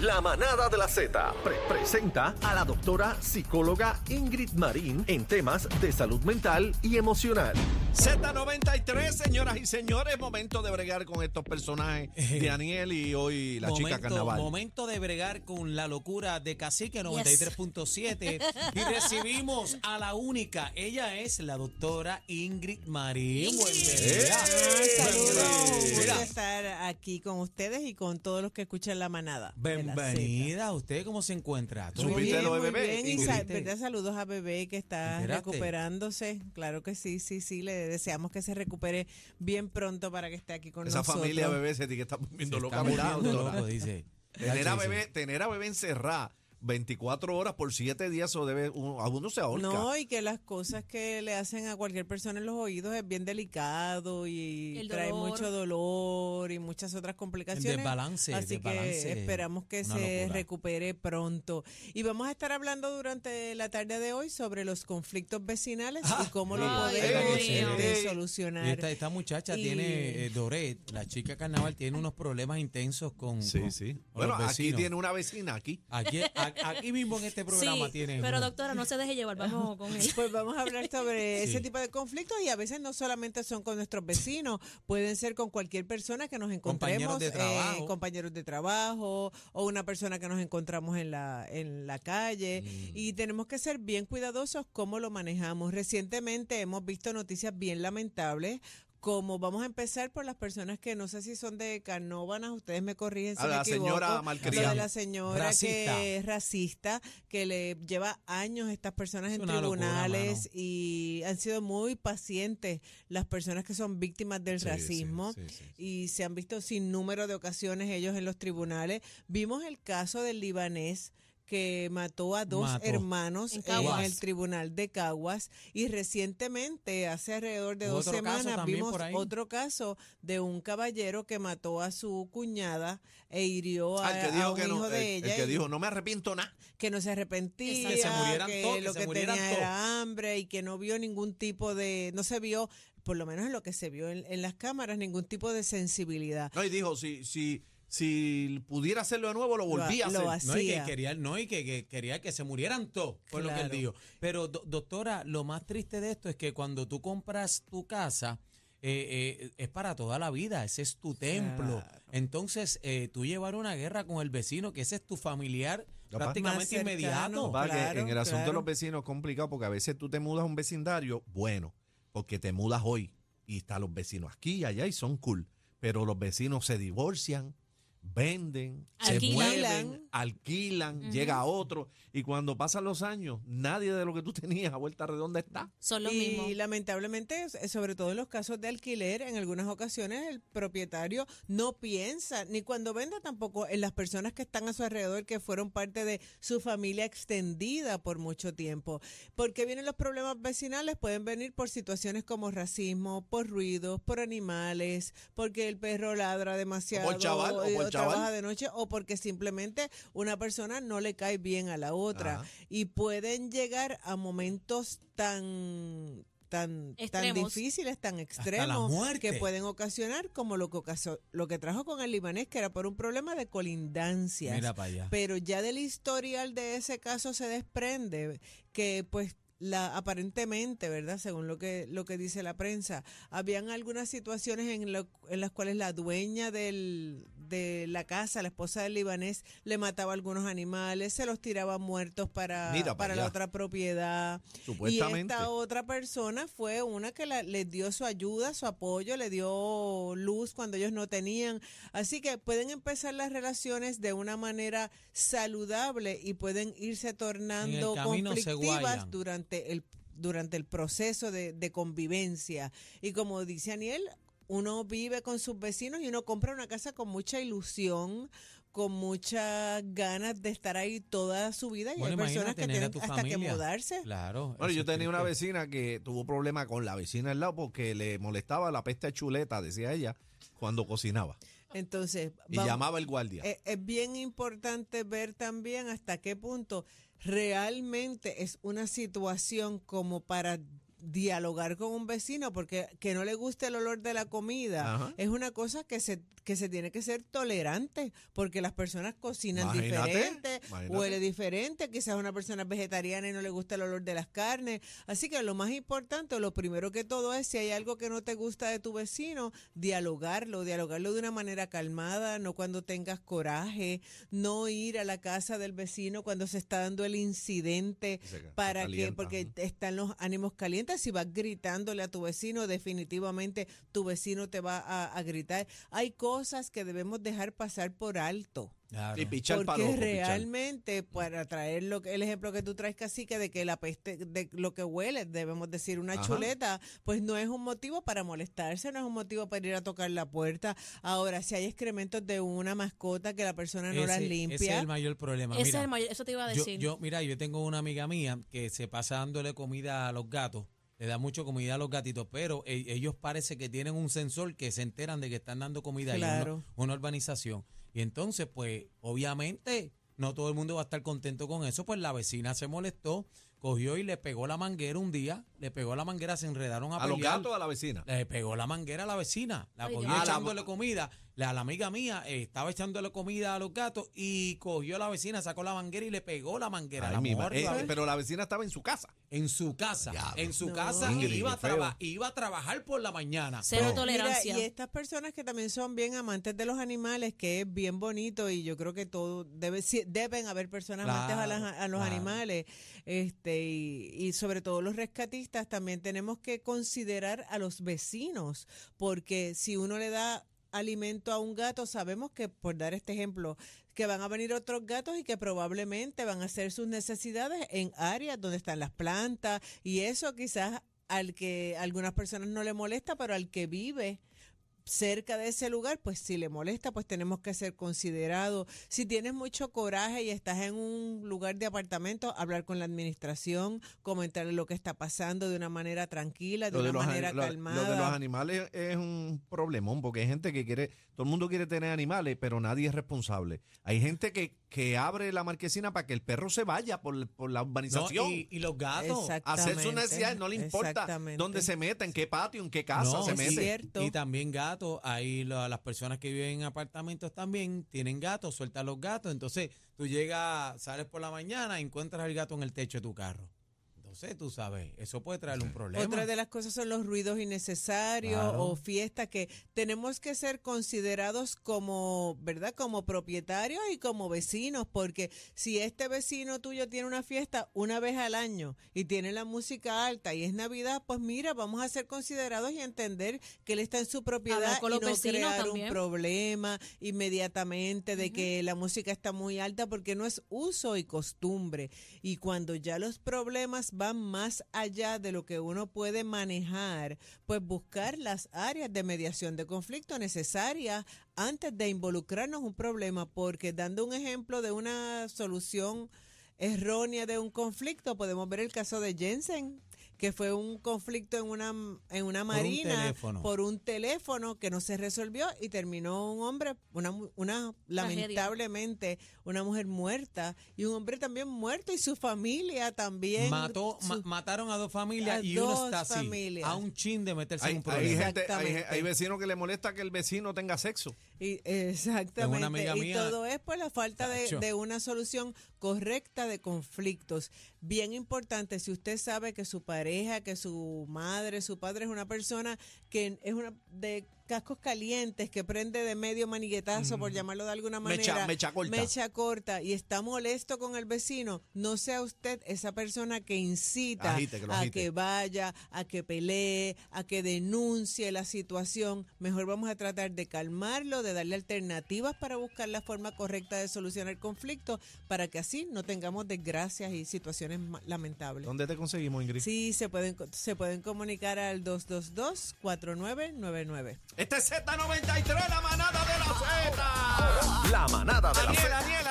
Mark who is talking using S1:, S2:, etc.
S1: La manada de la Z pre- presenta a la doctora psicóloga Ingrid Marín en temas de salud mental y emocional.
S2: Z93, señoras y señores, momento de bregar con estos personajes de Aniel y hoy la chica
S3: momento,
S2: carnaval.
S3: momento de bregar con la locura de Cacique 93.7 y recibimos a la única, ella es la doctora Ingrid Marín.
S4: Saludos,
S3: Mira,
S4: estar aquí con ustedes y con todos los que escuchan la manada. de la
S3: Bienvenida, ¿usted cómo se encuentra?
S4: Z.
S2: ¿Supiste
S4: Muy bien,
S2: lo de
S4: muy
S2: bebé,
S4: bien, y
S2: Ingrid?
S4: sa- ¿verdad? Saludos a Bebé que está recuperándose. Claro que sí, sí, sí. Le deseamos que se recupere bien pronto para que esté aquí con
S2: Esa
S4: nosotros.
S2: familia bebé se que está volviendo
S3: Se
S2: loca,
S3: está loco, dice.
S2: Tener a bebé, tener a bebé encerrada 24 horas por 7 días, o debe, uno, a uno se ahorca.
S4: No, y que las cosas que le hacen a cualquier persona en los oídos es bien delicado y trae mucho dolor y muchas otras complicaciones.
S3: desbalance,
S4: Así
S3: desbalance,
S4: que esperamos que se
S3: locura.
S4: recupere pronto. Y vamos a estar hablando durante la tarde de hoy sobre los conflictos vecinales y cómo lo
S5: Ay,
S4: podemos este, solucionar.
S3: Y esta, esta muchacha
S4: Y-
S3: tiene, eh, Doret, la chica carnaval, tiene unos problemas intensos con,
S2: Sí,
S3: con-
S2: sí.
S3: con
S2: Bueno,
S3: los
S2: aquí tiene una vecina, aquí.
S3: Aquí, a- aquí mismo en este programa
S5: sí,
S3: tiene.
S5: pero
S3: una-
S5: doctora, no se deje llevar, vamos con él.
S4: Pues vamos a hablar sobre
S3: Sí.
S4: ese tipo de conflictos y a veces no solamente son con nuestros vecinos, pueden ser con cualquier persona que nos encontremos,
S3: Compañeros de
S4: eh,
S3: trabajo.
S4: compañeros de trabajo o una persona que nos encontramos en la en la calle
S3: Mm.
S4: y tenemos que ser bien cuidadosos cómo lo manejamos. Recientemente hemos visto noticias bien lamentables como vamos a empezar por las personas que no sé si son de Canóvanas, ustedes me corrigen si
S2: A
S4: me
S2: la
S4: equivoco.
S2: señora malcriada.
S4: de la señora
S3: Racista.
S4: que es racista, que le lleva años a estas personas
S3: Es
S4: en
S3: locura,
S4: tribunales y han sido muy pacientes las personas que son víctimas del
S2: Sí, sí,
S4: racismo
S2: sí, sí, sí.
S4: y se han visto sin número de ocasiones ellos en los tribunales. Vimos el caso del libanés que mató a dos
S3: Mató.
S4: hermanos
S5: En
S4: en, el tribunal de Caguas y recientemente, hace alrededor de dos semanas, vimos otro caso de un caballero que mató a su cuñada e hirió a,
S2: Al que
S4: a
S2: dijo
S4: un
S2: que
S4: hijo
S2: no,
S4: de
S2: el,
S4: ella.
S2: el que dijo, no me arrepiento nada.
S4: que no se arrepentía,
S3: Que se murieran
S4: que
S3: todos, que
S4: lo
S3: se
S4: que tenía
S3: todos.
S4: era hambre y que no vio ningún tipo de, no se vio, por lo menos en lo que se vio en, en las cámaras, ningún tipo de sensibilidad.
S2: No, y dijo, si, si, si pudiera hacerlo de nuevo, lo volvía
S4: Lo
S2: a hacer.
S4: hacía.
S3: No, y que quería, no, y que, que quería que se murieran todos, fue lo que él dijo. Pero, do- doctora, lo más triste de esto es que cuando tú compras tu casa, eh, eh, es para toda la vida, ese es tu templo.
S4: Claro.
S3: Entonces, eh, tú llevar una guerra con el vecino, que ese es tu familiar prácticamente
S4: cercano.
S3: inmediato.
S4: Claro,
S2: en el asunto de los vecinos es complicado porque a veces tú te mudas a un vecindario, bueno, porque te mudas hoy y están los vecinos aquí y allá y son cool, pero los vecinos se divorcian, venden, se
S5: Alquilan.
S2: mueven, alquilan, llega otro y cuando pasan los años, nadie de lo que tú tenías a vuelta redonda está.
S5: Son los
S4: y
S5: mismos.
S4: lamentablemente, s- sobre todo en los casos de alquiler, en algunas ocasiones el propietario no piensa, ni cuando venda tampoco, en las personas que están a su alrededor, que fueron parte de su familia extendida por mucho tiempo. porque vienen los problemas vecinales? Pueden venir por situaciones como racismo, por ruidos, por animales, porque el perro ladra demasiado,
S2: chaval, o
S4: eh,
S2: por
S4: trabaja de noche, o porque simplemente una persona no le cae bien a la otra.
S2: Ajá.
S4: Y pueden llegar a momentos tan tan, tan difíciles, tan
S3: la
S4: extremos,
S3: muerte.
S4: que pueden ocasionar como lo que, lo que trajo con el libanés, que era por un problema de colindancias.
S3: Mira para allá.
S4: Pero ya del historial de ese caso se desprende que pues la aparentemente, ¿verdad? Según lo que lo que dice la prensa, habían algunas situaciones en, lo- en las cuales la dueña del, de la casa, la esposa del libanés, le mataba algunos animales, se los tiraba muertos para,
S2: Mira
S4: para la otra propiedad.
S2: Supuestamente.
S4: Y esta otra persona fue una que la- les dio su ayuda, su apoyo, le dio luz cuando ellos no tenían. Así que pueden empezar las relaciones de una manera saludable y pueden irse tornando conflictivas durante el durante el proceso de, de convivencia. Y como dice Aniel, uno vive con sus vecinos y uno compra una casa con mucha ilusión, con muchas ganas de estar ahí toda su vida. Y
S3: Bueno,
S4: hay personas que tienen hasta que mudarse.
S3: Claro.
S2: Bueno, yo
S3: es
S2: tenía una vecina que tuvo problema con la vecina al lado porque le molestaba la peste chuleta, decía ella, cuando cocinaba.
S4: Entonces,
S2: Y
S4: vamos-
S2: llamaba el guardia.
S4: eh, es bien importante ver también hasta qué punto realmente es una situación como para dialogar con un vecino porque que no le guste el olor de la comida
S2: Ajá.
S4: es una cosa que se que se tiene que ser tolerante porque las personas cocinan
S2: Imagínate,
S4: diferente,
S2: imagínate.
S4: huele diferente, quizás una persona vegetariana y no le gusta el olor de las carnes, así que lo más importante, lo primero que todo es si hay algo que no te gusta de tu vecino, dialogarlo, dialogarlo de una manera calmada, no cuando tengas coraje, no ir a la casa del vecino cuando se está dando el incidente para que porque están los ánimos calientes si vas gritándole a tu vecino definitivamente tu vecino te va a, a gritar hay cosas que debemos dejar pasar por alto
S3: Claro.
S2: Y pichar
S4: porque
S2: palojo, pichar.
S4: realmente para traer lo que- el ejemplo que tú traes cacique de que la peste de lo que huele debemos decir una
S2: Ajá.
S4: chuleta pues no es un motivo para molestarse no es un motivo para ir a tocar la puerta ahora si hay excrementos de una mascota que la persona no las
S3: Ese-
S4: limpia
S3: Ese es el mayor problema.
S5: Ese
S3: Mira,
S5: es el mayor, eso te iba a
S3: yo,
S5: decir.
S3: yo- mira, yo tengo una amiga mía que se pasa dándole comida a los gatos. Le da mucho comida a los gatitos, pero e- ellos parece que tienen un sensor que se enteran de que están dando comida ahí,
S4: Claro.
S3: una, una urbanización. Y entonces, pues, obviamente, no todo el mundo va a estar contento con eso. Pues la vecina se molestó, cogió y le pegó la manguera un día, le pegó la manguera, se enredaron a,
S2: ¿A los gatos o a la vecina?
S3: Le pegó la manguera a la vecina, la
S5: Ay,
S3: cogió
S5: Dios.
S2: Ah, la-
S3: echándole comida. La, la amiga mía eh, estaba echándole comida a los gatos y cogió a la vecina, sacó la manguera y le pegó la manguera.
S2: Ay,
S3: la
S2: mi
S3: mujer
S2: ma- eh,
S3: la-
S2: pero la vecina estaba en su casa.
S3: en su casa, en su
S4: No.
S3: casa
S2: Ingrid,
S3: iba a, iba a trabajar por la mañana.
S5: Cero
S2: No.
S5: tolerancia.
S4: Mira, y estas personas que también son bien amantes de los animales, que es bien bonito y yo creo que todo debe deben haber personas amantes a, las- a los
S3: claro.
S4: animales, este y, y sobre todo los rescatistas también tenemos que considerar a los vecinos, porque si uno le da alimento a un gato, sabemos que por dar este ejemplo que van a venir otros gatos y que probablemente van a hacer sus necesidades en áreas donde están las plantas y eso quizás al que algunas personas no le molesta, pero al que vive cerca de ese lugar, pues si le molesta, pues tenemos que ser considerados. Si tienes mucho coraje y estás en un lugar de apartamento, hablar con la administración, comentarle lo que está pasando de una manera tranquila, de
S2: Lo de,
S4: una
S2: los,
S4: manera
S2: lo-
S4: calmada.
S2: lo de los animales es un problemón porque hay gente que quiere, todo el mundo quiere tener animales, pero nadie es responsable. Hay gente que, que abre la marquesina para que el perro se vaya por, por la
S3: No,
S2: urbanización.
S3: y, y los gatos.
S2: hacer sus necesidades, no le importa dónde se meta, en qué patio, en qué casa
S3: No,
S2: se mete.
S4: cierto.
S3: Y también gatos, ahí lo- las personas que viven en apartamentos también tienen gatos, sueltan los gatos, entonces tú llegas, sales por la mañana, encuentras el gato en el techo de tu carro. Entonces, tú sabes, eso puede traer un problema.
S4: Otra de las cosas son los ruidos innecesarios
S3: Claro.
S4: o fiestas que tenemos que ser considerados como, ¿verdad? Como propietarios y como vecinos, porque si este vecino tuyo tiene una fiesta una vez al año y tiene la música alta y es Navidad, pues mira, vamos a ser considerados y entender que él está en su propiedad
S5: con
S4: y
S5: los
S4: no
S5: vecinos
S4: crear
S5: también.
S4: un problema inmediatamente de que la música está muy alta porque no es uso y costumbre. Y cuando ya los problemas van más allá de lo que uno puede manejar, pues buscar las áreas de mediación de conflicto necesarias antes de involucrarnos en un problema, porque dando un ejemplo de una solución errónea de un conflicto, podemos ver el caso de Jensen que fue un conflicto en una en una
S3: un
S4: marina
S3: teléfono.
S4: por un teléfono que no se resolvió y terminó un hombre una mu- una
S5: Tragedia.
S4: lamentablemente una mujer muerta y un hombre también muerto y su familia también
S3: Mató,
S4: su-
S3: ma- mataron a dos familias
S4: a
S3: y uno
S4: dos
S3: está así,
S4: familias.
S3: a un chin de meterse
S2: Hay,
S3: en un
S2: hay
S3: problema.
S2: gente, hay, hay vecinos que le molesta que el vecino tenga sexo.
S4: Y- exactamente.
S3: amiga
S4: y
S3: mía.
S4: todo es por la falta de, de una solución correcta de conflictos. Bien importante, si usted sabe que su pareja, que su madre, su padre es una persona que es una de cascos calientes, que prende de medio maniguetazo, por llamarlo de alguna manera.
S2: mecha corta.
S4: mecha corta y está molesto con el vecino, no sea usted esa persona que incita
S2: Agite, que lo
S4: a
S2: agite.
S4: que vaya, a que pelee, a que denuncie la situación. Mejor vamos a tratar de calmarlo, de darle alternativas para buscar la forma correcta de solucionar el conflicto, para que así no tengamos desgracias y situaciones lamentables.
S2: ¿Dónde te conseguimos, Ingrid?
S4: Sí, se pueden, se pueden comunicar al 222-4999.
S2: Este es Z93, la manada de la Z.
S1: La manada de la
S2: Daniel,
S1: Z.
S2: Daniel,